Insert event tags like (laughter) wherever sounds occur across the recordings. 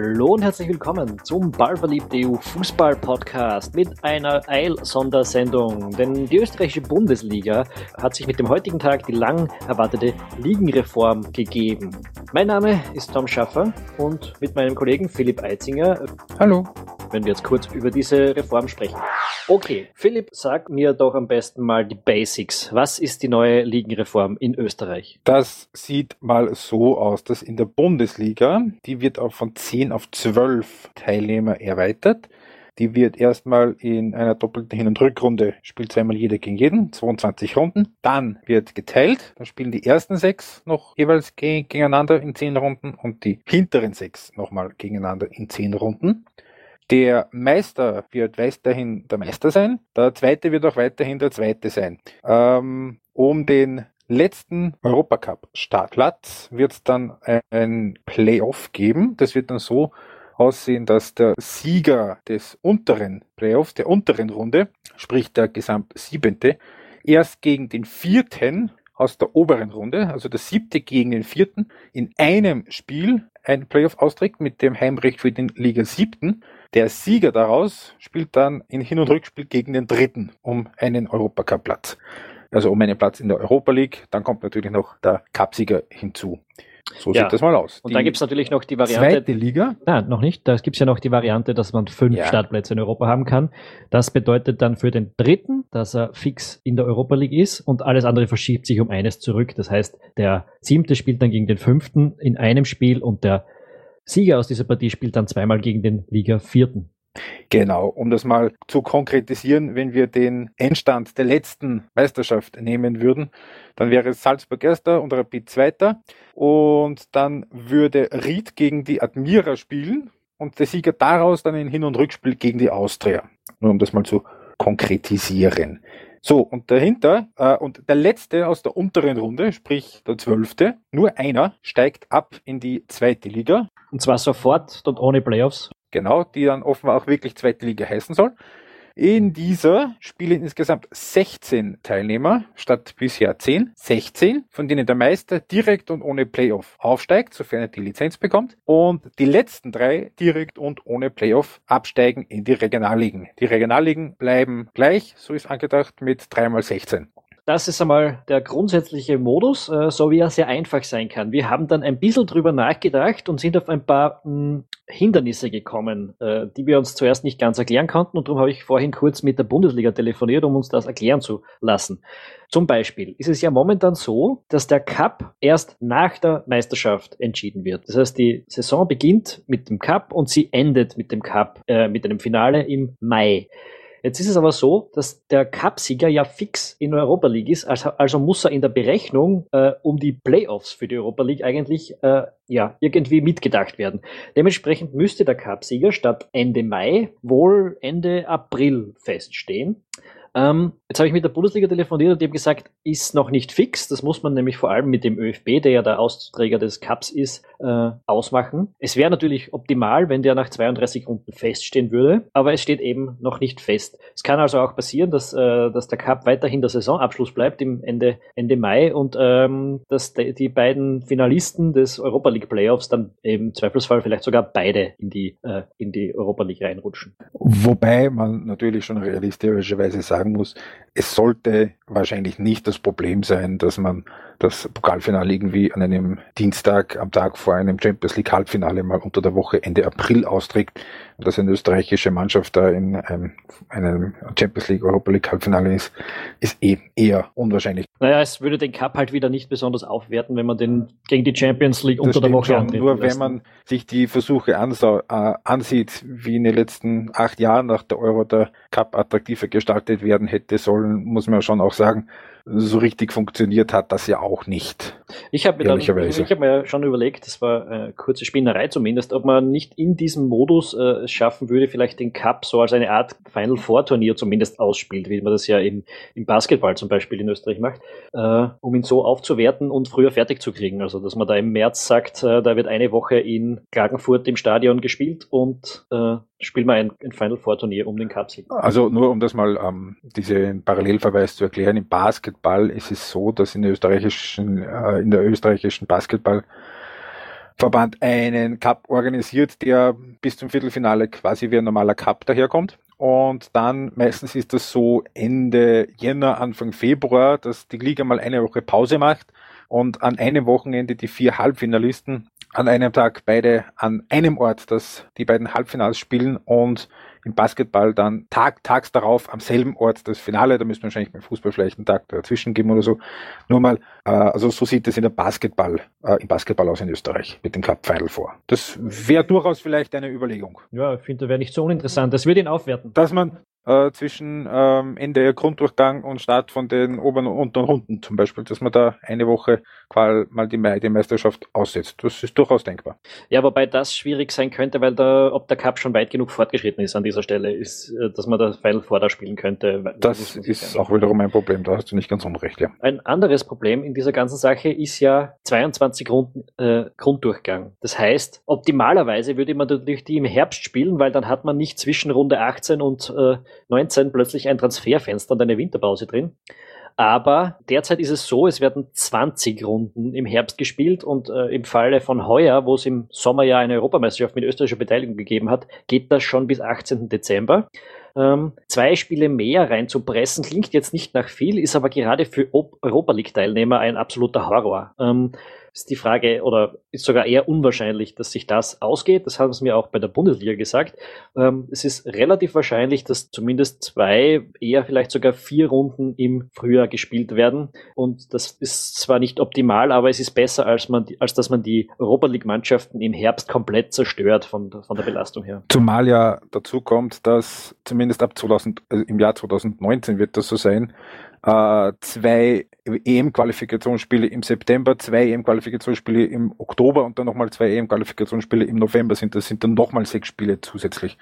Hallo und herzlich willkommen zum Ballverliebt EU Fußball Podcast mit einer Eil-Sondersendung. Denn die österreichische Bundesliga hat sich mit dem heutigen Tag die lang erwartete Ligenreform gegeben. Mein Name ist Tom Schaffer und mit meinem Kollegen Philipp Eitzinger. Hallo. Wenn wir jetzt kurz über diese Reform sprechen. Okay, Philipp, sag mir doch am besten mal die Basics. Was ist die neue Ligenreform in Österreich? Das sieht mal so aus, dass in der Bundesliga, die wird auch von 10 auf 12 Teilnehmer erweitert. Die wird erstmal in einer doppelten Hin- und Rückrunde, spielt zweimal jeder gegen jeden, 22 Runden. Dann wird geteilt, dann spielen die ersten sechs noch jeweils gegeneinander in 10 Runden und die hinteren sechs nochmal gegeneinander in 10 Runden. Der Meister wird weiterhin der Meister sein. Der Zweite wird auch weiterhin der Zweite sein. Ähm, um den letzten Europacup-Startplatz wird es dann ein Playoff geben. Das wird dann so aussehen, dass der Sieger des unteren Playoffs, der unteren Runde, sprich der gesamt siebente, erst gegen den vierten aus der oberen Runde, also der siebte gegen den vierten, in einem Spiel ein Playoff austrägt mit dem Heimrecht für den Liga siebten. Der Sieger daraus spielt dann in Hin- und Rückspiel gegen den dritten um einen Europacup-Platz. Also um einen Platz in der Europa League. Dann kommt natürlich noch der Cupsieger hinzu. So ja. sieht das mal aus. Und die da gibt es natürlich noch die Variante. Zweite Liga? Nein, noch nicht. Da gibt es ja noch die Variante, dass man fünf ja. Startplätze in Europa haben kann. Das bedeutet dann für den dritten, dass er fix in der Europa League ist und alles andere verschiebt sich um eines zurück. Das heißt, der siebte spielt dann gegen den fünften in einem Spiel und der Sieger aus dieser Partie spielt dann zweimal gegen den Liga vierten. Genau, um das mal zu konkretisieren, wenn wir den Endstand der letzten Meisterschaft nehmen würden, dann wäre Salzburg erster und Rapid zweiter und dann würde Ried gegen die Admira spielen und der Sieger daraus dann in Hin- und Rückspiel gegen die Austria. Nur um das mal zu konkretisieren. So, und dahinter, äh, und der letzte aus der unteren Runde, sprich der zwölfte, nur einer, steigt ab in die zweite Liga. Und zwar sofort und ohne Playoffs. Genau, die dann offenbar auch wirklich zweite Liga heißen soll. In dieser spielen insgesamt 16 Teilnehmer statt bisher 10. 16, von denen der Meister direkt und ohne Playoff aufsteigt, sofern er die Lizenz bekommt. Und die letzten drei direkt und ohne Playoff absteigen in die Regionalligen. Die Regionalligen bleiben gleich, so ist angedacht, mit 3 mal 16. Das ist einmal der grundsätzliche Modus, äh, so wie er sehr einfach sein kann. Wir haben dann ein bisschen drüber nachgedacht und sind auf ein paar mh, hm, Hindernisse gekommen, äh, die wir uns zuerst nicht ganz erklären konnten und darum habe ich vorhin kurz mit der Bundesliga telefoniert, um uns das erklären zu lassen. Zum Beispiel ist es ja momentan so, dass der Cup erst nach der Meisterschaft entschieden wird. Das heißt, die Saison beginnt mit dem Cup und sie endet mit dem Cup, äh, mit einem Finale im Mai. Jetzt ist es aber so, dass der Cupsieger ja fix in Europa League ist, also, also muss er in der Berechnung äh, um die Playoffs für die Europa League eigentlich äh, ja irgendwie mitgedacht werden. Dementsprechend müsste der Cupsieger statt Ende Mai wohl Ende April feststehen. Ähm, jetzt habe ich mit der Bundesliga telefoniert und die haben gesagt, ist noch nicht fix. Das muss man nämlich vor allem mit dem ÖFB, der ja der Austräger des Cups ist, äh, ausmachen. Es wäre natürlich optimal, wenn der nach 32 Runden feststehen würde, aber es steht eben noch nicht fest. Es kann also auch passieren, dass, äh, dass der Cup weiterhin der Saisonabschluss bleibt im Ende, Ende Mai und ähm, dass de, die beiden Finalisten des Europa League Playoffs dann im Zweifelsfall vielleicht sogar beide in die, äh, in die Europa League reinrutschen. Wobei man natürlich schon realistischerweise sagt, sagen muss, es sollte wahrscheinlich nicht das Problem sein, dass man das Pokalfinale irgendwie an einem Dienstag am Tag vor einem Champions League Halbfinale mal unter der Woche Ende April austrägt dass eine österreichische Mannschaft da in einem, einem Champions League Europa League Halbfinale ist, ist eben eher unwahrscheinlich. Naja, es würde den Cup halt wieder nicht besonders aufwerten, wenn man den gegen die Champions League unter der Woche schon, Nur wenn man sich die Versuche äh, ansieht, wie in den letzten acht Jahren nach der Euro der Cup attraktiver gestaltet werden hätte sollen, muss man schon auch sagen, so richtig funktioniert hat das ja auch nicht. Ich habe mir, hab mir schon überlegt, das war eine kurze Spinnerei zumindest, ob man nicht in diesem Modus äh, schaffen würde, vielleicht den Cup so als eine Art Final Four Turnier zumindest ausspielt, wie man das ja im, im Basketball zum Beispiel in Österreich macht, äh, um ihn so aufzuwerten und früher fertig zu kriegen. Also dass man da im März sagt, äh, da wird eine Woche in Klagenfurt im Stadion gespielt und äh, spielen wir ein, ein Final Four Turnier um den Cup. Also nur um das mal ähm, diesen Parallelverweis zu erklären, im Basketball ist es so, dass in der österreichischen, äh, in der österreichischen Basketball Verband einen Cup organisiert, der bis zum Viertelfinale quasi wie ein normaler Cup daherkommt. Und dann meistens ist das so Ende Jänner, Anfang Februar, dass die Liga mal eine Woche Pause macht und an einem Wochenende die vier Halbfinalisten an einem Tag beide an einem Ort, dass die beiden Halbfinals spielen und im Basketball dann Tag, tags darauf am selben Ort das Finale. Da müssen wir wahrscheinlich beim Fußball vielleicht einen Tag dazwischen geben oder so. Nur mal, äh, also so sieht es in der Basketball, äh, im Basketball aus in Österreich mit dem Cup Final vor. Das wäre durchaus vielleicht eine Überlegung. Ja, ich finde, das wäre nicht so uninteressant. Das würde ihn aufwerten. Dass man äh, zwischen ähm, Ende Grunddurchgang und Start von den oberen und unteren Runden zum Beispiel, dass man da eine Woche qual mal die, die Meisterschaft aussetzt. Das ist durchaus denkbar. Ja, wobei das schwierig sein könnte, weil da, ob der Cup schon weit genug fortgeschritten ist an dieser Stelle, ist, äh, dass man das Final Four da spielen könnte. Das, das ist auch wiederum ein Problem, da hast du nicht ganz unrecht, ja. Ein anderes Problem in dieser ganzen Sache ist ja 22 Runden äh, Grunddurchgang. Das heißt, optimalerweise würde man natürlich die im Herbst spielen, weil dann hat man nicht zwischen Runde 18 und äh, 19 plötzlich ein Transferfenster und eine Winterpause drin. Aber derzeit ist es so, es werden 20 Runden im Herbst gespielt und äh, im Falle von heuer, wo es im Sommer ja eine Europameisterschaft mit österreichischer Beteiligung gegeben hat, geht das schon bis 18. Dezember. Ähm, zwei Spiele mehr reinzupressen klingt jetzt nicht nach viel, ist aber gerade für Europa League-Teilnehmer ein absoluter Horror. Ähm, ist die Frage oder ist sogar eher unwahrscheinlich, dass sich das ausgeht. Das haben sie mir auch bei der Bundesliga gesagt. Ähm, es ist relativ wahrscheinlich, dass zumindest zwei, eher vielleicht sogar vier Runden im Frühjahr gespielt werden. Und das ist zwar nicht optimal, aber es ist besser, als man, als dass man die Europa League Mannschaften im Herbst komplett zerstört von, von der Belastung her. Zumal ja dazu kommt, dass zumindest ab 2000, also im Jahr 2019 wird das so sein, äh, zwei EM-Qualifikationsspiele im September, zwei EM-Qualifikationsspiele im Oktober und dann nochmal zwei EM-Qualifikationsspiele im November sind. Das sind dann nochmal sechs Spiele zusätzlich.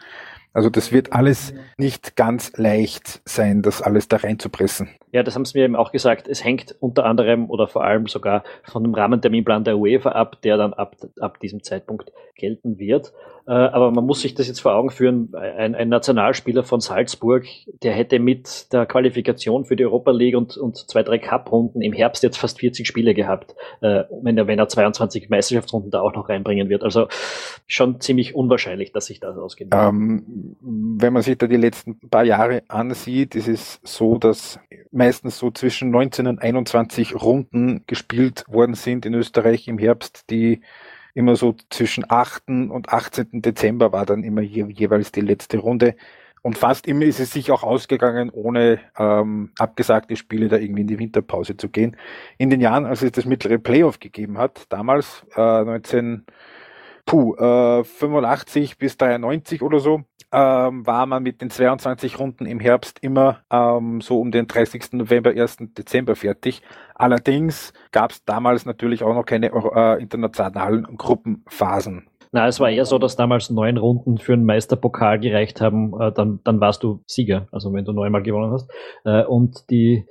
Also das wird alles nicht ganz leicht sein, das alles da reinzupressen. Ja, das haben sie mir eben auch gesagt. Es hängt unter anderem oder vor allem sogar von dem Rahmenterminplan der UEFA ab, der dann ab, ab diesem Zeitpunkt gelten wird. Äh, aber man muss sich das jetzt vor Augen führen. Ein, ein, Nationalspieler von Salzburg, der hätte mit der Qualifikation für die Europa League und, und zwei, drei Cup-Runden im Herbst jetzt fast 40 Spiele gehabt, äh, wenn, er, wenn er 22 Meisterschaftsrunden da auch noch reinbringen wird. Also schon ziemlich unwahrscheinlich, dass sich das ausgeht. Ähm, wenn man sich da die letzten paar Jahre ansieht, ist es so, dass meistens so zwischen 19 und 21 Runden gespielt worden sind in Österreich im Herbst, die immer so zwischen 8. und 18. Dezember war dann immer je, jeweils die letzte Runde. Und fast immer ist es sich auch ausgegangen, ohne ähm, abgesagte Spiele da irgendwie in die Winterpause zu gehen. In den Jahren, als es das mittlere Playoff gegeben hat, damals äh, 19 puh, äh, 85 bis 93 oder so, ähm, war man mit den 22 Runden im Herbst immer ähm, so um den 30. November, 1. Dezember fertig. Allerdings gab es damals natürlich auch noch keine äh, internationalen Gruppenphasen. Na, es war eher so, dass damals neun Runden für einen Meisterpokal gereicht haben, äh, dann, dann warst du Sieger, also wenn du neunmal gewonnen hast. Äh, und die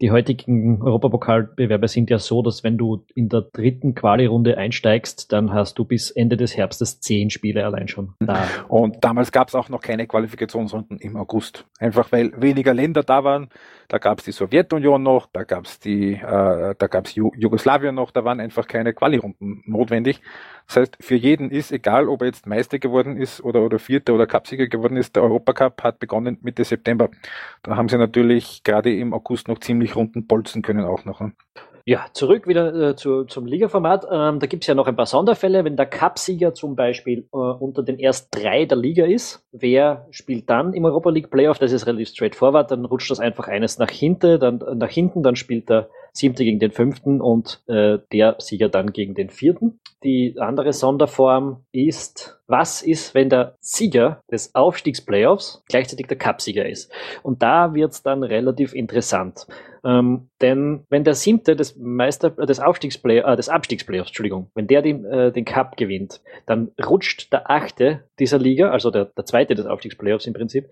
die heutigen Europapokalbewerbe sind ja so, dass wenn du in der dritten Quali-Runde einsteigst, dann hast du bis Ende des Herbstes zehn Spiele allein schon da. Und damals gab es auch noch keine Qualifikationsrunden im August. Einfach weil weniger Länder da waren. Da gab es die Sowjetunion noch, da gab es die, äh, da gab es Jugoslawien noch, da waren einfach keine Quali-Runden notwendig. Das heißt, für jeden ist, egal ob er jetzt Meister geworden ist oder, oder Vierter oder Cupsieger geworden ist, der Europacup hat begonnen Mitte September. Da haben sie natürlich gerade im August noch ziemlich runden bolzen können auch noch. Ne? Ja, zurück wieder äh, zu, zum Ligaformat. Ähm, da gibt's ja noch ein paar Sonderfälle. Wenn der Cupsieger zum Beispiel äh, unter den ersten drei der Liga ist, wer spielt dann im Europa League Playoff? Das ist relativ straightforward. Dann rutscht das einfach eines nach hinten, dann nach hinten, dann spielt der siebte gegen den fünften und äh, der Sieger dann gegen den vierten. Die andere Sonderform ist, was ist, wenn der Sieger des Aufstiegsplayoffs gleichzeitig der Cupsieger ist? Und da wird's dann relativ interessant. Ähm, denn wenn der siebte des Meister äh, des Aufstiegsplay äh, des Abstiegsplayoffs, Entschuldigung, wenn der den, äh, den Cup gewinnt, dann rutscht der achte dieser Liga, also der, der zweite des Aufstiegsplayoffs im Prinzip,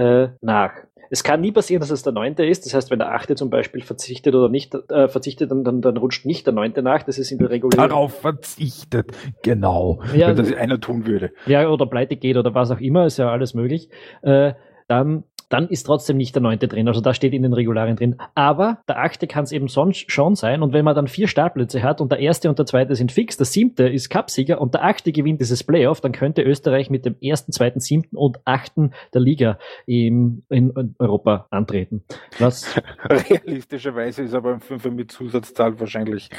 äh, nach. Es kann nie passieren, dass es der Neunte ist. Das heißt, wenn der Achte zum Beispiel verzichtet oder nicht äh, verzichtet, dann, dann, dann rutscht nicht der Neunte nach. Das ist in der regulären. Darauf verzichtet, genau. Ja, wenn das einer tun würde. Ja, oder pleite geht oder was auch immer, ist ja alles möglich. Äh, dann dann ist trotzdem nicht der neunte drin. Also da steht in den Regularien drin. Aber der achte kann es eben sonst schon sein. Und wenn man dann vier Startplätze hat und der erste und der zweite sind fix, der siebte ist Cupsieger und der achte gewinnt dieses Playoff, dann könnte Österreich mit dem ersten, zweiten, siebten und achten der Liga im, in Europa antreten. Was (laughs) Realistischerweise ist aber ein Fünfer mit Zusatzzahl wahrscheinlich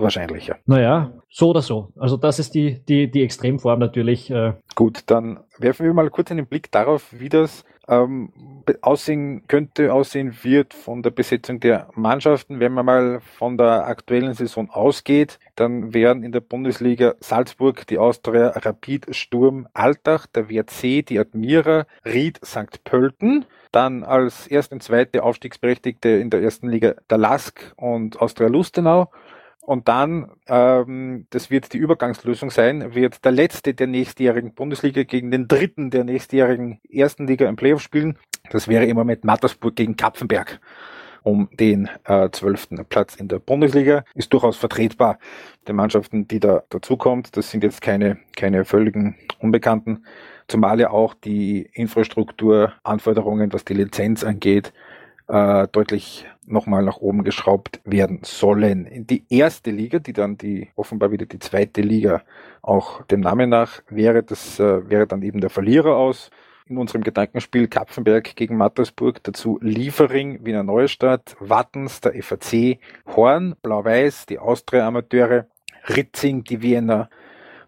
wahrscheinlicher. Naja, so oder so. Also das ist die, die, die Extremform natürlich. Äh. Gut, dann werfen wir mal kurz einen Blick darauf, wie das ähm, aussehen könnte, aussehen wird von der Besetzung der Mannschaften. Wenn man mal von der aktuellen Saison ausgeht, dann wären in der Bundesliga Salzburg, die Austria, Rapid, Sturm, Altach, der WRC, die Admira, Ried, St. Pölten. Dann als erste und zweite Aufstiegsberechtigte in der ersten Liga der Lask und Austria Lustenau. Und dann, ähm, das wird die Übergangslösung sein, wird der letzte der nächstjährigen Bundesliga gegen den dritten der nächstjährigen ersten Liga im Playoff spielen. Das wäre im Moment Mattersburg gegen Kapfenberg um den äh, zwölften äh, Platz in der Bundesliga. Ist durchaus vertretbar. Die Mannschaften, die da dazukommt, das sind jetzt keine, keine völligen Unbekannten, zumal ja auch die Infrastrukturanforderungen, was die Lizenz angeht, äh, deutlich nochmal nach oben geschraubt werden sollen. In die erste Liga, die dann die offenbar wieder die zweite Liga auch dem Namen nach wäre, das äh, wäre dann eben der Verlierer aus. In unserem Gedankenspiel Kapfenberg gegen Mattersburg, dazu Liefering, Wiener Neustadt, Wattens, der FAC, Horn, Blau-Weiß, die Austria-Amateure, Ritzing, die Wiener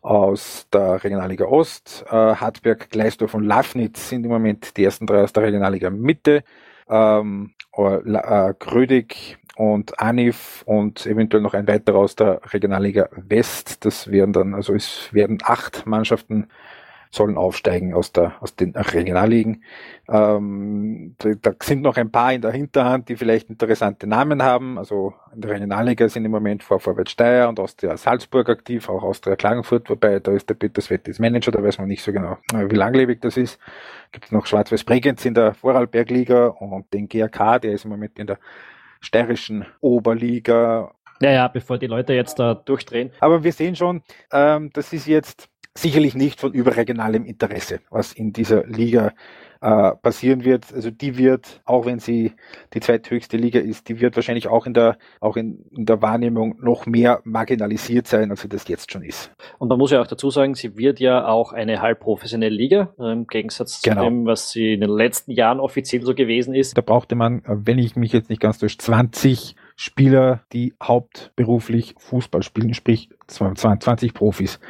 aus der Regionalliga Ost, äh, Hartberg, Gleisdorf und Lafnitz sind im Moment die ersten drei aus der Regionalliga Mitte ähm, äh, Grödig und Anif und eventuell noch ein weiterer aus der Regionalliga West. Das werden dann, also es werden acht Mannschaften sollen aufsteigen aus, der, aus den Regionalligen. Ähm, da, da, sind noch ein paar in der Hinterhand, die vielleicht interessante Namen haben. Also in der Regionalliga sind im Moment vor Vorwärts Steyr und Austria Salzburg aktiv, auch Austria Klagenfurt, wobei da ist der Peter Svettis Manager, da weiß man nicht so genau, äh, wie langlebig das ist. Gibt es noch Schwarz-Weiß Bregenz in der Vorarlbergliga und den GRK, der ist im Moment in der steirischen Oberliga. Ja, ja, bevor die Leute jetzt da durchdrehen. Aber wir sehen schon, ähm, das ist jetzt sicherlich nicht von überregionalem Interesse, was in dieser Liga äh, passieren wird. Also die wird, auch wenn sie die zweithöchste Liga ist, die wird wahrscheinlich auch in der, auch in, in der Wahrnehmung noch mehr marginalisiert sein, als sie das jetzt schon ist. Und man muss ja auch dazu sagen, sie wird ja auch eine halbprofessionelle Liga, äh, im Gegensatz genau. zu dem, was sie in den letzten Jahren offiziell so gewesen ist. Da brauchte man, äh, wenn ich mich jetzt nicht ganz durch 20 Spieler, die hauptberuflich Fußball spielen, sprich 20 Profis.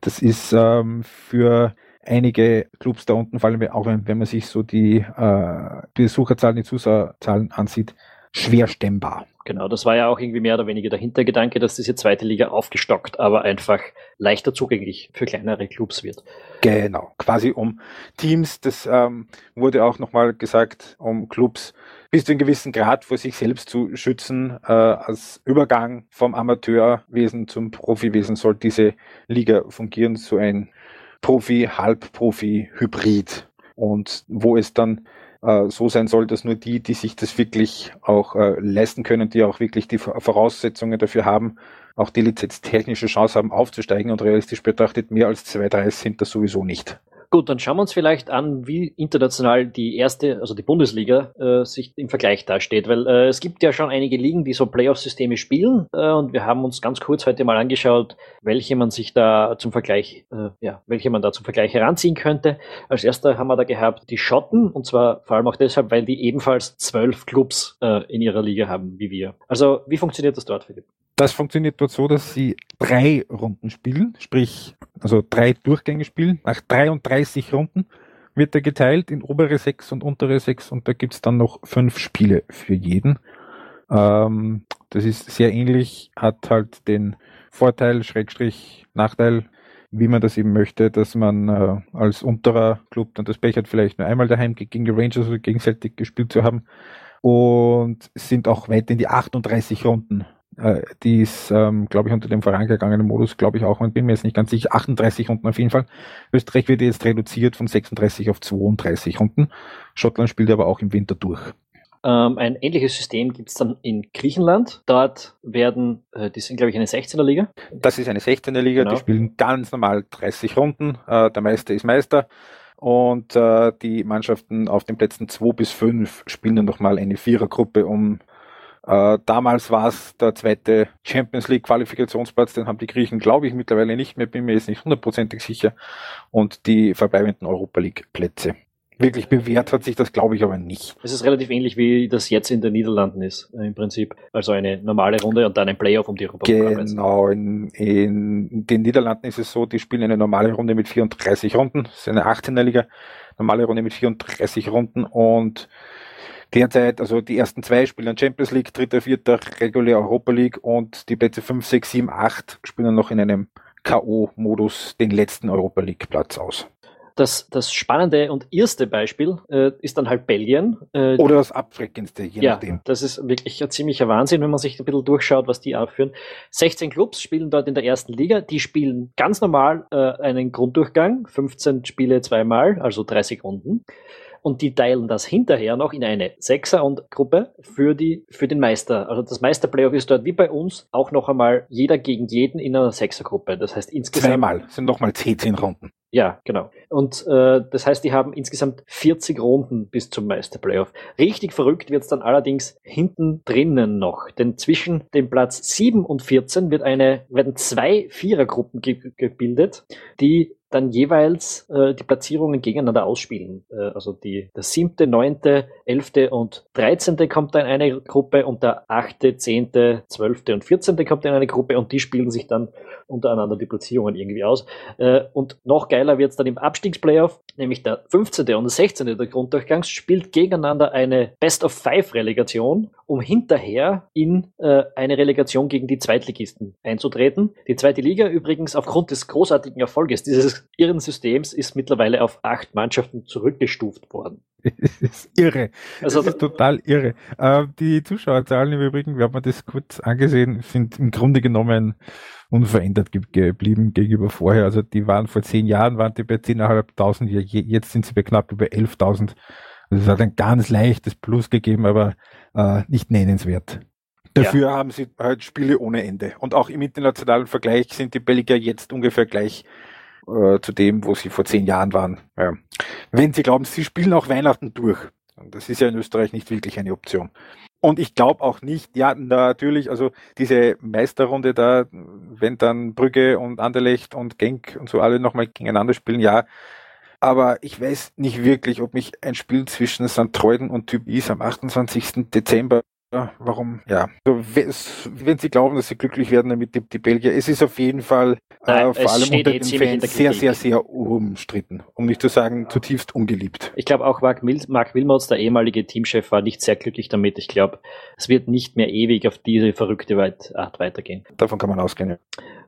Das ist ähm, für einige Clubs da unten, vor allem auch wenn, wenn man sich so die, äh, Besucherzahlen, die Zuschauerzahlen ansieht, schwer stemmbar. Genau, das war ja auch irgendwie mehr oder weniger der Hintergedanke, dass diese zweite Liga aufgestockt, aber einfach leichter zugänglich für kleinere Clubs wird. Genau, quasi um Teams, das ähm, wurde auch nochmal gesagt, um Clubs bis zu einem gewissen Grad vor sich selbst zu schützen. Äh, als Übergang vom Amateurwesen zum Profiwesen soll diese Liga fungieren, so ein Profi, Halbprofi, Hybrid. Und wo es dann äh, so sein soll, dass nur die, die sich das wirklich auch äh, leisten können, die auch wirklich die Voraussetzungen dafür haben, auch die lizenztechnische Chance haben aufzusteigen und realistisch betrachtet mehr als zwei, drei sind das sowieso nicht. Gut, dann schauen wir uns vielleicht an, wie international die erste, also die Bundesliga, äh, sich im Vergleich dasteht, weil äh, es gibt ja schon einige Ligen, die so Playoff-Systeme spielen äh, und wir haben uns ganz kurz heute mal angeschaut, welche man sich da zum Vergleich, äh, ja, welche man da zum Vergleich heranziehen könnte. Als erster haben wir da gehabt die Schotten und zwar vor allem auch deshalb, weil die ebenfalls zwölf Clubs äh, in ihrer Liga haben, wie wir. Also, wie funktioniert das dort, Philipp? Das funktioniert dort so, dass sie drei Runden spielen, sprich, also drei Durchgänge spielen. Nach 33 Runden wird er geteilt in obere sechs und untere sechs und da gibt's dann noch fünf Spiele für jeden. Ähm, das ist sehr ähnlich, hat halt den Vorteil, Schrägstrich, Nachteil, wie man das eben möchte, dass man äh, als unterer Club dann das Pech hat, vielleicht nur einmal daheim gegen die Rangers oder gegen Celtic gespielt zu haben und sind auch weit in die 38 Runden äh, die ist, ähm, glaube ich, unter dem vorangegangenen Modus, glaube ich auch, und bin mir jetzt nicht ganz sicher, 38 Runden auf jeden Fall. Österreich wird jetzt reduziert von 36 auf 32 Runden. Schottland spielt aber auch im Winter durch. Ähm, ein ähnliches System gibt es dann in Griechenland. Dort werden, äh, die sind, glaube ich, eine 16er Liga. Das ist eine 16er Liga, genau. die spielen ganz normal 30 Runden. Äh, der Meister ist Meister. Und äh, die Mannschaften auf den Plätzen 2 bis 5 spielen dann nochmal eine Vierergruppe um äh, damals war es der zweite Champions League Qualifikationsplatz, den haben die Griechen, glaube ich, mittlerweile nicht mehr, bin mir jetzt nicht hundertprozentig sicher. Und die verbleibenden Europa League Plätze. Wirklich bewährt hat sich das, glaube ich, aber nicht. Es ist relativ ähnlich, wie das jetzt in den Niederlanden ist, äh, im Prinzip. Also eine normale Runde und dann ein Playoff um die Europa League. Genau, in, in den Niederlanden ist es so, die spielen eine normale Runde mit 34 Runden. Das ist eine 18er Liga, normale Runde mit 34 Runden und Derzeit, also die ersten zwei spielen Champions League, dritter, vierter regulär Europa League und die Plätze 5, 6, 7, 8 spielen noch in einem K.O.-Modus den letzten Europa League-Platz aus. Das, das spannende und erste Beispiel äh, ist dann halt Belgien. Äh, Oder das abschreckendste, je ja, nachdem. Das ist wirklich ein ziemlicher Wahnsinn, wenn man sich ein bisschen durchschaut, was die aufführen. 16 Clubs spielen dort in der ersten Liga. Die spielen ganz normal äh, einen Grunddurchgang, 15 Spiele zweimal, also 30 Runden und die teilen das hinterher noch in eine Sechser- und Gruppe für, die, für den Meister. Also das Meister-Playoff ist dort wie bei uns auch noch einmal jeder gegen jeden in einer Sechsergruppe. Das heißt insgesamt. Zweimal, sind nochmal 10 Runden. Ja, genau. Und äh, das heißt, die haben insgesamt 40 Runden bis zum Meisterplayoff. Richtig verrückt wird's dann allerdings hinten drinnen noch. Denn zwischen dem Platz 7 und 14 wird eine, werden zwei Vierergruppen ge gebildet, die dann jeweils äh, die Platzierungen gegeneinander ausspielen. Äh, also die, der siebte, neunte, elfte und dreizehnte kommt dann in eine Gruppe und der achte, zehnte, zwölfte und vierzehnte kommt in eine Gruppe und die spielen sich dann untereinander die Platzierungen irgendwie aus. Äh, und noch geiler wird's dann im Abstiegsplayoff, nämlich der 15. und der 16. der Grunddurchgangs spielt gegeneinander eine Best-of-Five-Relegation, um hinterher in äh, eine Relegation gegen die Zweitligisten einzutreten. Die zweite Liga übrigens aufgrund des großartigen Erfolges dieses irren Systems ist mittlerweile auf acht Mannschaften zurückgestuft worden. (laughs) Das ist irre. Also, das ist total irre. Äh, die Zuschauerzahlen im Übrigen, wir haben das kurz angesehen, sind im Grunde genommen unverändert ge geblieben gegenüber vorher. Also die waren vor zehn Jahren, waren die bei 10.500, jetzt sind sie bei knapp über 11.000. Also es hat ein ganz leichtes Plus gegeben, aber äh, nicht nennenswert. Dafür ja. haben sie halt Spiele ohne Ende. Und auch im internationalen Vergleich sind die Belgier jetzt ungefähr gleich äh, zu dem, wo sie vor zehn Jahren waren. Ja. Wenn sie glauben, sie spielen auch Weihnachten durch. Das ist ja in Österreich nicht wirklich eine Option. Und ich glaube auch nicht, ja, natürlich, also diese Meisterrunde da, wenn dann Brügge und Anderlecht und Genk und so alle nochmal gegeneinander spielen, ja. Aber ich weiß nicht wirklich, ob mich ein Spiel zwischen St. Treuden und Typ Is am 28. Dezember warum? Ja. Also, wenn Sie glauben, dass Sie glücklich werden damit, die, die Belgier, es ist auf jeden Fall Nein, äh, vor allem unter den Fans sehr, sehr, sehr umstritten. Um nicht zu sagen, zutiefst ungeliebt. Ich glaube auch Mark, Mil Mark Wilmots, der ehemalige Teamchef, war nicht sehr glücklich damit. Ich glaube, es wird nicht mehr ewig auf diese verrückte Art weitergehen. Davon kann man ausgehen, ja.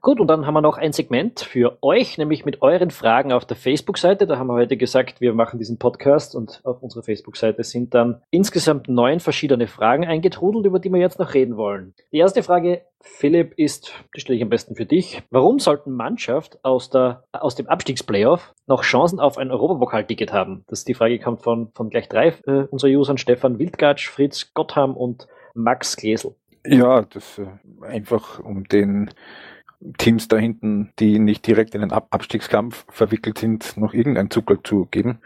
Gut, und dann haben wir noch ein Segment für euch, nämlich mit euren Fragen auf der Facebook-Seite. Da haben wir heute gesagt, wir machen diesen Podcast und auf unserer Facebook-Seite sind dann insgesamt neun verschiedene Fragen eingetrudelt, über die wir jetzt noch reden wollen. Die erste Frage, Philipp, ist, die stelle ich am besten für dich. Warum sollten Mannschaft aus, der, aus dem Abstiegsplayoff noch Chancen auf ein Europapokal-Ticket haben? Das ist die Frage kommt von, von gleich drei äh, unserer Usern, Stefan Wildgatsch, Fritz Gottham und Max Glesel. Ja, das äh, einfach um den Teams da hinten, die nicht direkt in den Ab Abstiegskampf verwickelt sind, noch irgendeinen Zucker zu geben.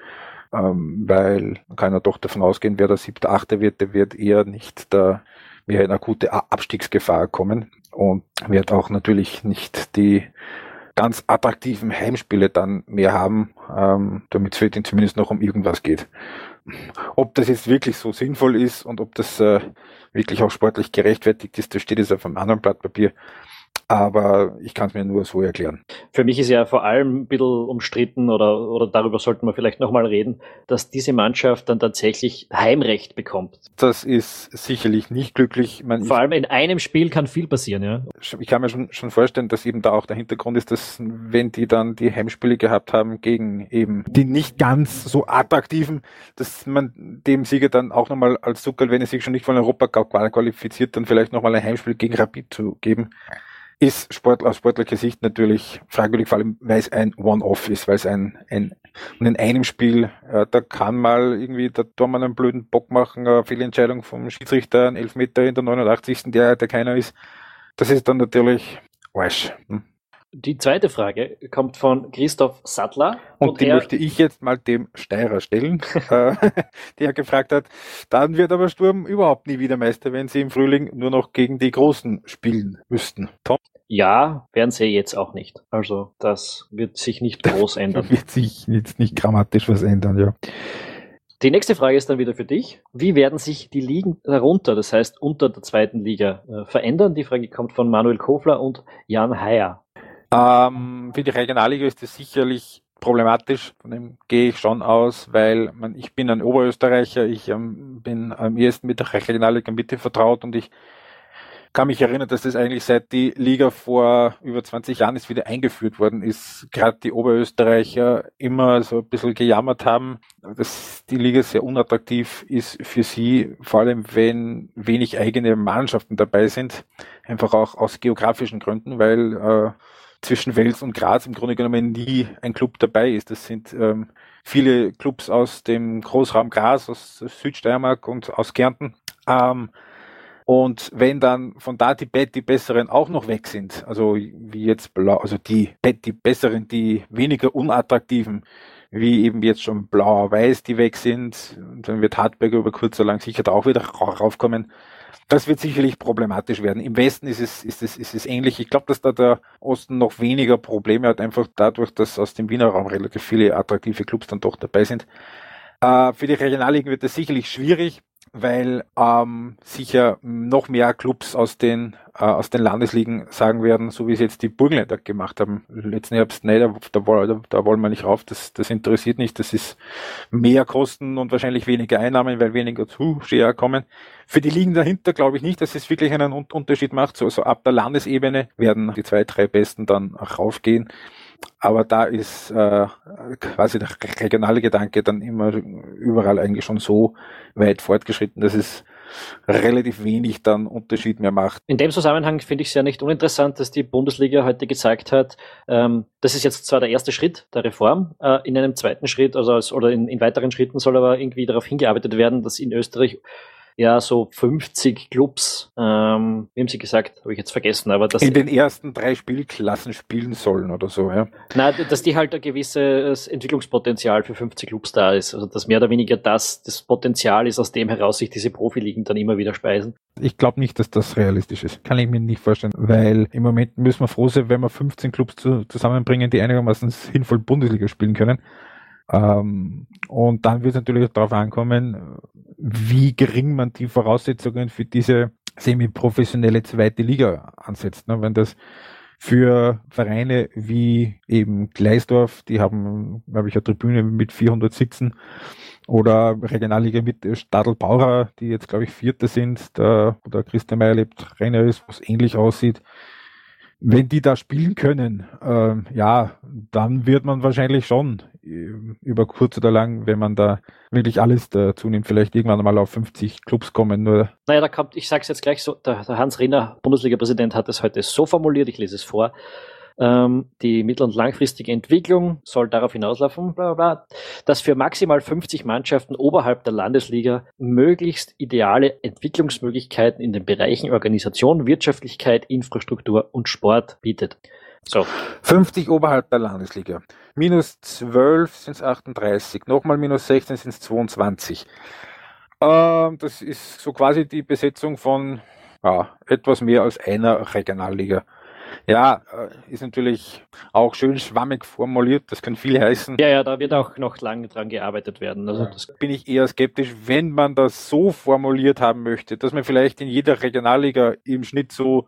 Ähm, weil man kann ja doch davon ausgehen, wer der siebte, achte wird, der wird eher nicht da mehr in akute Abstiegsgefahr kommen und wird auch natürlich nicht die ganz attraktiven Heimspiele dann mehr haben, ähm, damit es für ihn zumindest noch um irgendwas geht. Ob das jetzt wirklich so sinnvoll ist und ob das äh, wirklich auch sportlich gerechtfertigt ist, das steht jetzt auf einem anderen Blatt Papier. Aber ich kann es mir nur so erklären. Für mich ist ja vor allem ein bisschen umstritten oder, oder darüber sollten wir vielleicht nochmal reden, dass diese Mannschaft dann tatsächlich Heimrecht bekommt. Das ist sicherlich nicht glücklich. Man vor allem in einem Spiel kann viel passieren, ja. Ich kann mir schon, schon vorstellen, dass eben da auch der Hintergrund ist, dass wenn die dann die Heimspiele gehabt haben gegen eben die nicht ganz so attraktiven, dass man dem Sieger dann auch nochmal als Zucker, wenn er sich schon nicht von Europa qualifiziert, dann vielleicht nochmal ein Heimspiel gegen Rapid zu geben ist Sport, aus sportlicher Sicht natürlich fragwürdig, vor allem weil es ein One-Off ist, weil es ein, ein und in einem Spiel, äh, da kann mal irgendwie, da tun man einen blöden Bock machen, eine Fehlentscheidung vom Schiedsrichter, ein Elfmeter in der 89. der, der keiner ist. Das ist dann natürlich Arsch. Hm? Die zweite Frage kommt von Christoph Sattler. Und, und die möchte ich jetzt mal dem Steirer stellen, (laughs) äh, der gefragt hat, dann wird aber Sturm überhaupt nie wieder Meister, wenn sie im Frühling nur noch gegen die Großen spielen müssten. Tom? Ja, werden sie jetzt auch nicht. Also das wird sich nicht (laughs) groß ändern. wird sich jetzt nicht grammatisch was ändern, ja. Die nächste Frage ist dann wieder für dich. Wie werden sich die Ligen darunter, das heißt unter der zweiten Liga, äh, verändern? Die Frage kommt von Manuel Kofler und Jan Heyer. Ähm, für die Regionalliga ist das sicherlich problematisch, von dem gehe ich schon aus, weil man, ich bin ein Oberösterreicher, ich ähm, bin am ehesten mit der Regionalliga Mitte vertraut und ich kann mich erinnern, dass das eigentlich seit die Liga vor über 20 Jahren ist wieder eingeführt worden ist, gerade die Oberösterreicher immer so ein bisschen gejammert haben, dass die Liga sehr unattraktiv ist für sie, vor allem wenn wenig eigene Mannschaften dabei sind, einfach auch aus geografischen Gründen, weil äh, zwischen Wels und Graz im Grunde genommen nie ein Club dabei ist. Das sind ähm, viele Clubs aus dem Großraum Graz, aus Südsteiermark und aus Kärnten. Ähm, und wenn dann von da die, die besseren auch noch weg sind, also wie jetzt blau, also die, die besseren, die weniger unattraktiven, wie eben jetzt schon blauer weiß, die weg sind, dann wird Hartberger über kurz oder lang sicher da auch wieder raufkommen. Das wird sicherlich problematisch werden. Im Westen ist es, ist es, ist es ähnlich. Ich glaube, dass da der Osten noch weniger Probleme hat, einfach dadurch, dass aus dem Wiener Raum relativ viele attraktive Clubs dann doch dabei sind. Äh, für die Regionalligen wird es sicherlich schwierig weil ähm, sicher noch mehr Clubs aus den äh, aus den Landesligen sagen werden, so wie es jetzt die Burgenländer gemacht haben letzten Herbst, nee, da, da, da, da wollen wir nicht rauf, das, das interessiert nicht, das ist mehr Kosten und wahrscheinlich weniger Einnahmen, weil weniger Zuschauer kommen. Für die Ligen dahinter glaube ich nicht, dass es wirklich einen Unterschied macht. So, also ab der Landesebene werden die zwei, drei Besten dann raufgehen. Aber da ist äh, quasi der regionale Gedanke dann immer überall eigentlich schon so weit fortgeschritten, dass es relativ wenig dann Unterschied mehr macht. In dem Zusammenhang finde ich es ja nicht uninteressant, dass die Bundesliga heute gezeigt hat, ähm, das ist jetzt zwar der erste Schritt der Reform, äh, in einem zweiten Schritt, also als, oder in, in weiteren Schritten soll aber irgendwie darauf hingearbeitet werden, dass in Österreich ja so 50 Clubs, ähm, wie haben Sie gesagt, habe ich jetzt vergessen, aber das in den ersten drei Spielklassen spielen sollen oder so, ja. Na, dass die halt ein gewisses Entwicklungspotenzial für 50 Clubs da ist, also dass mehr oder weniger das das Potenzial ist, aus dem heraus sich diese Profiligen dann immer wieder speisen. Ich glaube nicht, dass das realistisch ist. Kann ich mir nicht vorstellen, weil im Moment müssen wir froh sein, wenn wir 15 Clubs zu, zusammenbringen, die einigermaßen sinnvoll Bundesliga spielen können. Ähm, und dann wird es natürlich darauf ankommen, wie gering man die Voraussetzungen für diese semi-professionelle zweite Liga ansetzt. Ne? Wenn das für Vereine wie eben Gleisdorf, die haben, glaube ich, eine Tribüne mit 400 Sitzen, oder Regionalliga mit Stadl Bauer, die jetzt, glaube ich, Vierte sind, da, wo der Christian Meyer lebt, Trainer ist, was ähnlich aussieht, wenn die da spielen können, äh, ja, dann wird man wahrscheinlich schon äh, über kurz oder lang, wenn man da wirklich alles dazu nimmt, vielleicht irgendwann mal auf 50 Clubs kommen. Nur naja, da kommt, ich sag's jetzt gleich so, der, der Hans Renner, Bundesliga-Präsident, hat es heute so formuliert, ich lese es vor. Ähm, die mittel- und langfristige Entwicklung soll darauf hinauslaufen, bla, bla, dass für maximal 50 Mannschaften oberhalb der Landesliga möglichst ideale Entwicklungsmöglichkeiten in den Bereichen Organisation, Wirtschaftlichkeit, Infrastruktur und Sport bietet. So. 50 oberhalb der Landesliga. Minus 12 sind es 38. Nochmal minus 16 sind es 22. Ähm, das ist so quasi die Besetzung von ja, etwas mehr als einer Regionalliga. Ja, äh, ist natürlich auch schön schwammig formuliert, das kann viel heißen. Ja, ja, da wird auch noch lange dran gearbeitet werden. Also das bin ich eher skeptisch, wenn man das so formuliert haben möchte, dass man vielleicht in jeder Regionalliga im Schnitt so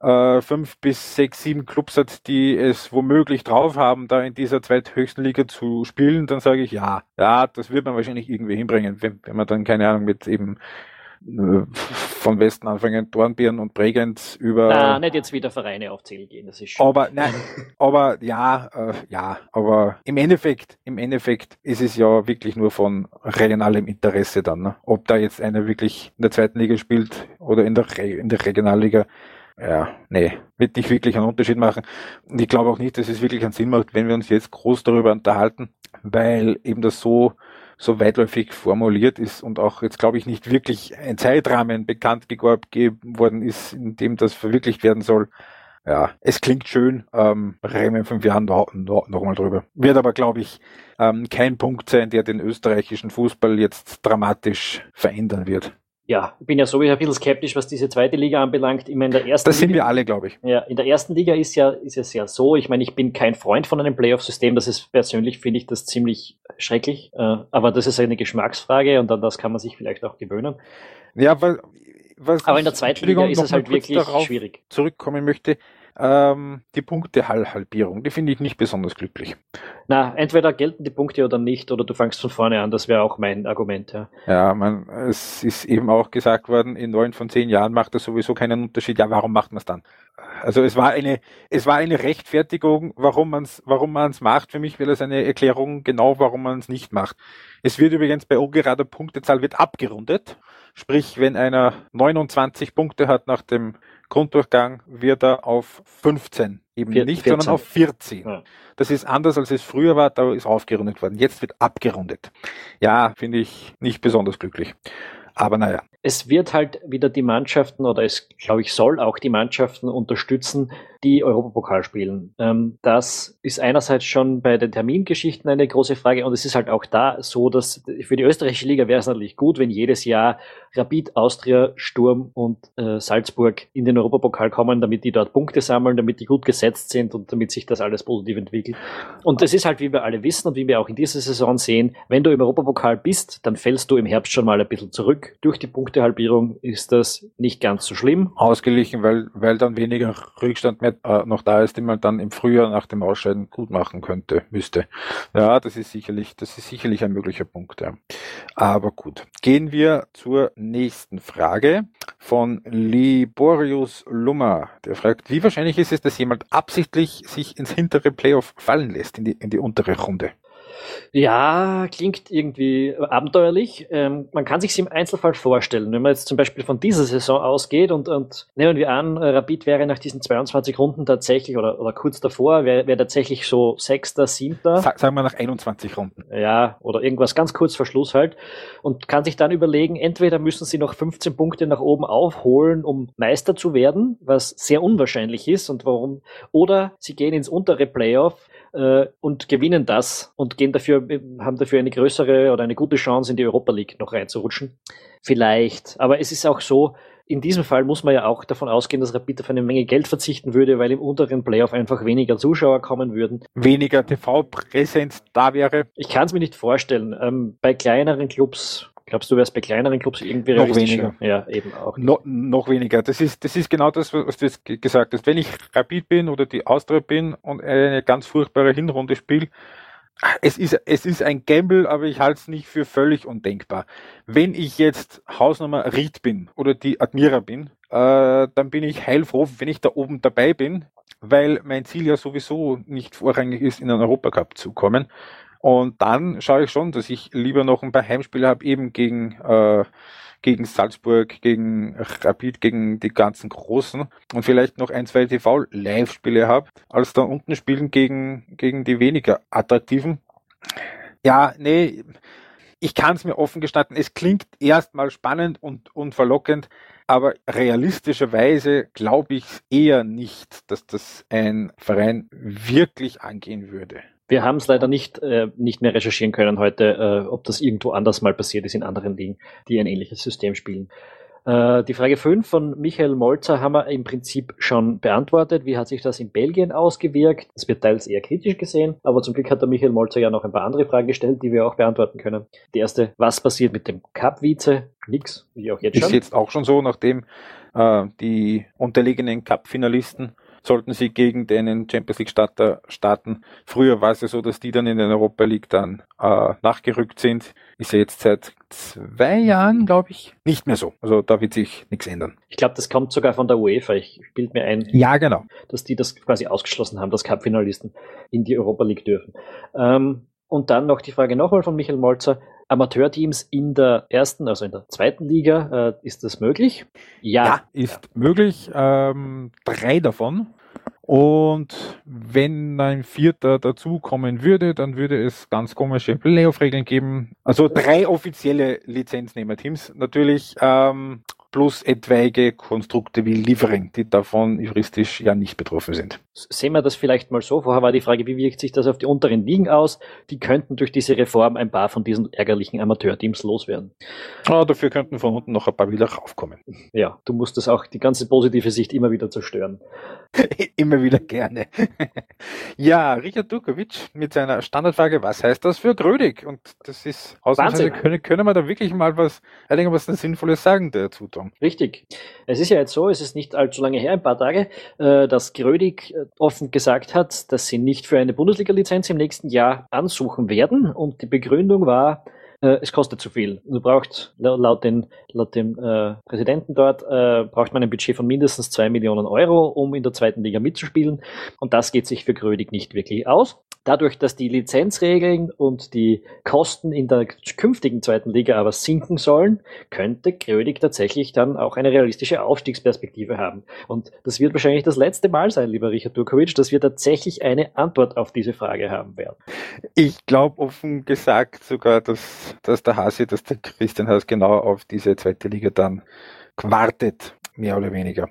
äh, fünf bis sechs, sieben Clubs hat, die es womöglich drauf haben, da in dieser zweithöchsten Liga zu spielen, dann sage ich ja, ja, das wird man wahrscheinlich irgendwie hinbringen, wenn, wenn man dann, keine Ahnung, mit eben von Westen anfangen, Dornbirn und Bregenz über. Na, nicht jetzt wieder Vereine aufzählen gehen, das ist schon. Aber nein, aber ja, äh, ja, aber im Endeffekt, im Endeffekt ist es ja wirklich nur von regionalem Interesse dann, ne? ob da jetzt einer wirklich in der zweiten Liga spielt oder in der Re in der Regionalliga. Ja, nee, wird nicht wirklich einen Unterschied machen. Und ich glaube auch nicht, dass es wirklich einen Sinn macht, wenn wir uns jetzt groß darüber unterhalten, weil eben das so so weitläufig formuliert ist und auch jetzt, glaube ich, nicht wirklich ein Zeitrahmen bekannt geworden ist, in dem das verwirklicht werden soll. ja, es klingt schön. Ähm, reden in fünf Jahren noch, noch, noch mal drüber. Wird aber, glaube ich, ähm, kein Punkt sein, der den österreichischen Fußball jetzt dramatisch verändern wird ja, ich bin ja sowieso ein bisschen skeptisch, was diese zweite Liga anbelangt. Ich meine, in der ersten das sind Liga, wir alle, glaube ich. Ja, in der ersten Liga ist ja, ist es ja so. Ich meine, ich bin kein Freund von einem Playoff-System. Das ist persönlich finde ich das ziemlich schrecklich. Äh, aber das ist eine Geschmacksfrage und an das kann man sich vielleicht auch gewöhnen. Ja, weil, was aber in der zweiten Liga ist es halt wirklich schwierig. Zurückkommen möchte. Ähm, die Punktehalbierung, die finde ich nicht besonders glücklich. Na, entweder gelten die Punkte oder nicht, oder du fängst von vorne an, das wäre auch mein Argument. Ja, ja man, es ist eben auch gesagt worden, in neun von zehn Jahren macht das sowieso keinen Unterschied. Ja, warum macht man es dann? Also es war eine, es war eine Rechtfertigung, warum man es warum man's macht. Für mich wäre das eine Erklärung genau, warum man es nicht macht. Es wird übrigens bei ungerader Punktezahl wird abgerundet. Sprich, wenn einer 29 Punkte hat nach dem Grunddurchgang wird er auf 15 eben Vier, nicht, 14. sondern auf 14. Ja. Das ist anders, als es früher war, da ist aufgerundet worden. Jetzt wird abgerundet. Ja, finde ich nicht besonders glücklich. Aber naja. Es wird halt wieder die Mannschaften oder es, glaube ich, soll auch die Mannschaften unterstützen, die Europapokal spielen. Ähm, das ist einerseits schon bei den Termingeschichten eine große Frage und es ist halt auch da so, dass für die österreichische Liga wäre es natürlich gut, wenn jedes Jahr Rapid, Austria, Sturm und äh, Salzburg in den Europapokal kommen, damit die dort Punkte sammeln, damit die gut gesetzt sind und damit sich das alles positiv entwickelt. Und es ist halt, wie wir alle wissen und wie wir auch in dieser Saison sehen, wenn du im Europapokal bist, dann fällst du im Herbst schon mal ein bisschen zurück. Durch die Punktehalbierung ist das nicht ganz so schlimm. Ausgeglichen, weil, weil dann weniger Rückstand mehr äh, noch da ist, die man dann im Frühjahr nach dem Ausscheiden gut machen könnte, müsste. Ja, das ist sicherlich, das ist sicherlich ein möglicher Punkt. Ja. Aber gut. Gehen wir zur nächsten Frage von Liborius Lummer. Der fragt, wie wahrscheinlich ist es, dass jemand absichtlich sich ins hintere Playoff fallen lässt, in die, in die untere Runde? Ja, klingt irgendwie abenteuerlich. Ähm, man kann sich im Einzelfall vorstellen, wenn man jetzt zum Beispiel von dieser Saison ausgeht und, und nehmen wir an, Rapid wäre nach diesen 22 Runden tatsächlich oder, oder kurz davor, wäre wär tatsächlich so Sechster, Siebter. Sag, sagen wir nach 21 Runden. Ja, oder irgendwas ganz kurz vor Schluss halt. Und kann sich dann überlegen, entweder müssen sie noch 15 Punkte nach oben aufholen, um Meister zu werden, was sehr unwahrscheinlich ist und warum, oder sie gehen ins untere Playoff äh, und gewinnen das und gehen dafür, haben dafür eine größere oder eine gute Chance in die Europa League noch reinzurutschen. Vielleicht. Aber es ist auch so, in diesem Fall muss man ja auch davon ausgehen, dass Rapid auf eine Menge Geld verzichten würde, weil im unteren Playoff einfach weniger Zuschauer kommen würden. Weniger TV-Präsenz da wäre. Ich kann es mir nicht vorstellen. Ähm, bei kleineren Clubs Glaubst du, wärst bei kleineren Clubs irgendwie noch weniger? Ja, eben auch. No, noch weniger. Das ist, das ist genau das, was du jetzt gesagt hast. Wenn ich Rapid bin oder die Austria bin und eine ganz furchtbare Hinrunde spiele, es ist, es ist ein Gamble, aber ich halte es nicht für völlig undenkbar. Wenn ich jetzt Hausnummer Ried bin oder die Admira bin, äh, dann bin ich heilfroh, wenn ich da oben dabei bin, weil mein Ziel ja sowieso nicht vorrangig ist, in den Europacup zu kommen. Und dann schaue ich schon, dass ich lieber noch ein paar Heimspiele habe, eben gegen, äh, gegen Salzburg, gegen Rapid, gegen die ganzen Großen und vielleicht noch ein, zwei TV-Live-Spiele habe, als da unten spielen gegen, gegen die weniger attraktiven. Ja, nee, ich kann es mir offen gestatten. Es klingt erstmal spannend und, und verlockend, aber realistischerweise glaube ich eher nicht, dass das ein Verein wirklich angehen würde. Wir haben es leider nicht, äh, nicht mehr recherchieren können heute, äh, ob das irgendwo anders mal passiert ist in anderen Ligen, die ein ähnliches System spielen. Äh, die Frage 5 von Michael Molzer haben wir im Prinzip schon beantwortet. Wie hat sich das in Belgien ausgewirkt? Das wird teils eher kritisch gesehen, aber zum Glück hat der Michael Molzer ja noch ein paar andere Fragen gestellt, die wir auch beantworten können. Die erste, was passiert mit dem Cup-Vize? Nix, wie auch jetzt schon. Ist jetzt auch schon so, nachdem äh, die unterlegenen Cup-Finalisten sollten sie gegen den Champions League Starter starten. Früher war es ja so, dass die dann in den Europa League dann äh, nachgerückt sind. Ist ja jetzt seit zwei Jahren, glaube ich, nicht mehr so. Also da wird sich nichts ändern. Ich glaube, das kommt sogar von der UEFA. Ich bild mir ein, ja, genau. dass die das quasi ausgeschlossen haben, dass Cup-Finalisten in die Europa League dürfen. Ähm, und dann noch die Frage nochmal von Michael Molzer. Amateurteams in der ersten, also in der zweiten Liga, äh, ist das möglich? Ja. ja ist ja. möglich. Ähm, drei davon. Und wenn ein Vierter dazukommen würde, dann würde es ganz komische Playoff-Regeln geben. Also drei offizielle Lizenznehmerteams. Natürlich ähm, plus etwaige Konstrukte wie Liefering, die davon juristisch ja nicht betroffen sind. Sehen wir das vielleicht mal so. Vorher war die Frage, wie wirkt sich das auf die unteren Ligen aus? Die könnten durch diese Reform ein paar von diesen ärgerlichen Amateurteams loswerden. Oh, dafür könnten von unten noch ein paar wieder raufkommen. Ja, du musst das auch, die ganze positive Sicht immer wieder zerstören. (laughs) immer wieder gerne. (laughs) ja, Richard Dukovic mit seiner Standardfrage, was heißt das für Grödig? Und das ist ausnahmsweise, können, können wir da wirklich mal was, was Sinnvolles sagen dazu, Tom? Richtig. Es ist ja jetzt so, es ist nicht allzu lange her, ein paar Tage, äh, dass Grödig äh, offen gesagt hat, dass sie nicht für eine Bundesliga-Lizenz im nächsten Jahr ansuchen werden. Und die Begründung war, äh, es kostet zu viel. Du brauchst laut, den, laut dem äh, Präsidenten dort äh, braucht man ein Budget von mindestens zwei Millionen Euro, um in der zweiten Liga mitzuspielen. Und das geht sich für Grödig nicht wirklich aus. Dadurch, dass die Lizenzregeln und die Kosten in der künftigen zweiten Liga aber sinken sollen, könnte Grödig tatsächlich dann auch eine realistische Aufstiegsperspektive haben. Und das wird wahrscheinlich das letzte Mal sein, lieber Richard Durkovic, dass wir tatsächlich eine Antwort auf diese Frage haben werden. Ich glaube offen gesagt sogar, dass, dass der Hasi, dass der Christian Haas genau auf diese zweite Liga dann wartet, mehr oder weniger.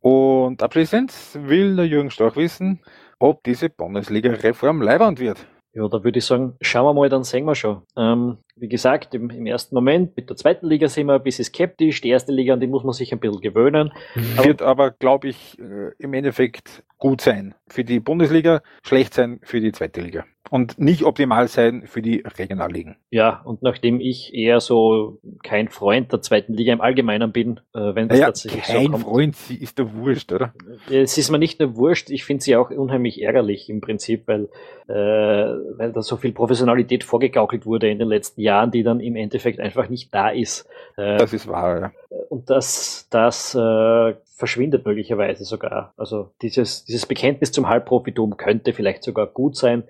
Und abschließend will der Jürgen Storch wissen, ob diese Bundesliga-Reform leibend wird. Ja, da würde ich sagen, schauen wir mal, dann sehen wir schon. Ähm, wie gesagt, im, im, ersten Moment mit der zweiten Liga sind wir ein bisschen skeptisch. Die erste Liga, an die muss man sich ein bisschen gewöhnen. Wird aber, glaube ich, äh, im Endeffekt gut sein für die Bundesliga, schlecht sein für die zweite Liga und nicht optimal sein für die Regionalligen. Ja, und nachdem ich eher so kein Freund der zweiten Liga im Allgemeinen bin, äh, wenn das ja, tatsächlich kein so kommt. Freund, sie ist der Wurscht, oder? Es ist mir nicht nur Wurscht, ich finde sie auch unheimlich ärgerlich im Prinzip, weil, äh, weil da so viel Professionalität vorgegaukelt wurde in den letzten Jahren, die dann im Endeffekt einfach nicht da ist. Äh, das ist wahr, ja. Und das, das äh, verschwindet möglicherweise sogar. Also dieses, dieses Bekenntnis zum Halbprofitum könnte vielleicht sogar gut sein.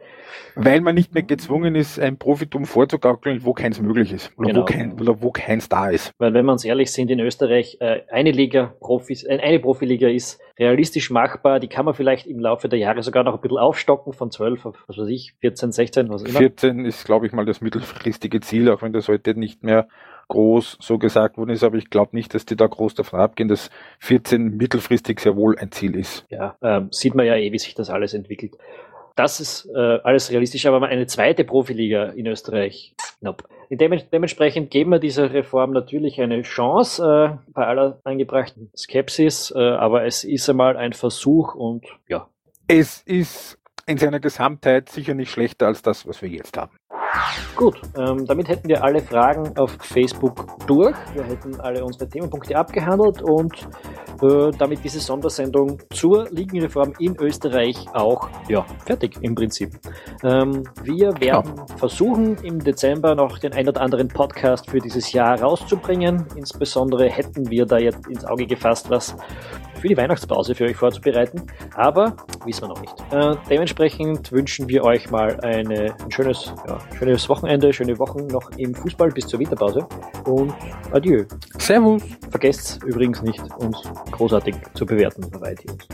Weil man nicht mehr gezwungen ist, ein Profitum vorzugaukeln, wo keins möglich ist. Oder, genau. wo, kein, oder wo keins da ist. Weil wenn wir uns ehrlich sind, in Österreich äh, eine Liga Profis, äh, eine Profiliga ist realistisch machbar. Die kann man vielleicht im Laufe der Jahre sogar noch ein bisschen aufstocken von 12 auf, was weiß ich, 14, 16, was immer. 14 ist, glaube ich, mal das mittelfristige Ziel, auch wenn das heute nicht mehr groß so gesagt worden ist, aber ich glaube nicht, dass die da groß davon abgehen, dass 14 mittelfristig sehr wohl ein Ziel ist. Ja, ähm, sieht man ja eh, wie sich das alles entwickelt. Das ist äh, alles realistisch, aber eine zweite Profiliga in Österreich, nope. dementsprechend geben wir dieser Reform natürlich eine Chance äh, bei aller angebrachten Skepsis, äh, aber es ist einmal ein Versuch und ja. Es ist in seiner Gesamtheit sicher nicht schlechter als das, was wir jetzt haben. Gut, ähm, damit hätten wir alle Fragen auf Facebook durch. Wir hätten alle unsere Themenpunkte abgehandelt und äh, damit diese Sondersendung zur Ligenreform in Österreich auch ja, fertig im Prinzip. Ähm, wir werden ja. versuchen, im Dezember noch den ein oder anderen Podcast für dieses Jahr rauszubringen. Insbesondere hätten wir da jetzt ins Auge gefasst, was für die Weihnachtspause für euch vorzubereiten, aber wissen wir noch nicht. Äh, dementsprechend wünschen wir euch mal eine, ein schönes, ja, schönes Wochenende, schöne Wochen noch im Fußball bis zur Winterpause und adieu. Servus. Vergesst übrigens nicht, uns großartig zu bewerten bei iTunes.